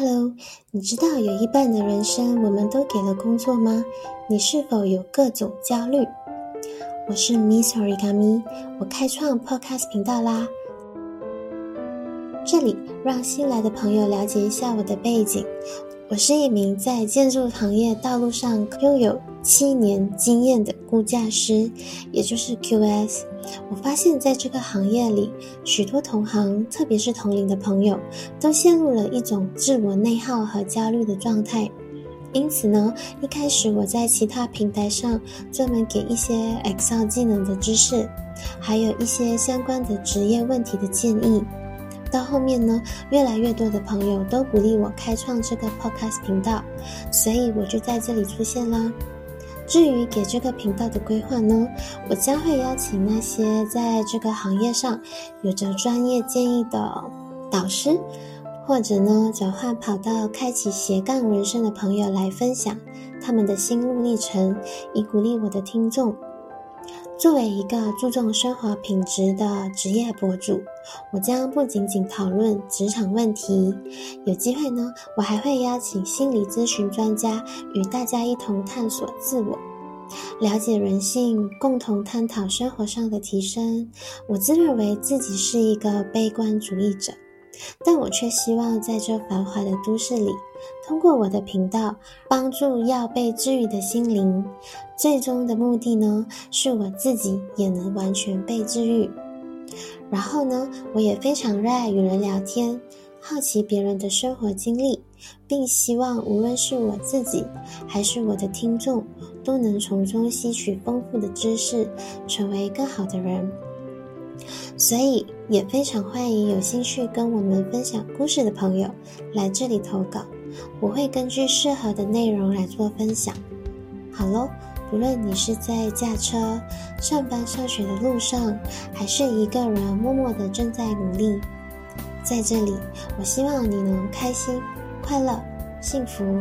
Hello，你知道有一半的人生我们都给了工作吗？你是否有各种焦虑？我是 Miss Origami，我开创 Podcast 频道啦。这里让新来的朋友了解一下我的背景。我是一名在建筑行业道路上拥有七年经验的估价师，也就是 QS。我发现，在这个行业里，许多同行，特别是同龄的朋友，都陷入了一种自我内耗和焦虑的状态。因此呢，一开始我在其他平台上专门给一些 Excel 技能的知识，还有一些相关的职业问题的建议。到后面呢，越来越多的朋友都鼓励我开创这个 podcast 频道，所以我就在这里出现啦。至于给这个频道的规划呢，我将会邀请那些在这个行业上有着专业建议的导师，或者呢转换跑道开启斜杠人生的朋友来分享他们的心路历程，以鼓励我的听众。作为一个注重生活品质的职业博主，我将不仅仅讨论职场问题，有机会呢，我还会邀请心理咨询专家与大家一同探索自我，了解人性，共同探讨生活上的提升。我自认为自己是一个悲观主义者。但我却希望在这繁华的都市里，通过我的频道帮助要被治愈的心灵。最终的目的呢，是我自己也能完全被治愈。然后呢，我也非常热爱与人聊天，好奇别人的生活经历，并希望无论是我自己还是我的听众，都能从中吸取丰富的知识，成为更好的人。所以也非常欢迎有兴趣跟我们分享故事的朋友来这里投稿，我会根据适合的内容来做分享。好喽，不论你是在驾车、上班、上学的路上，还是一个人默默的正在努力，在这里，我希望你能开心、快乐、幸福。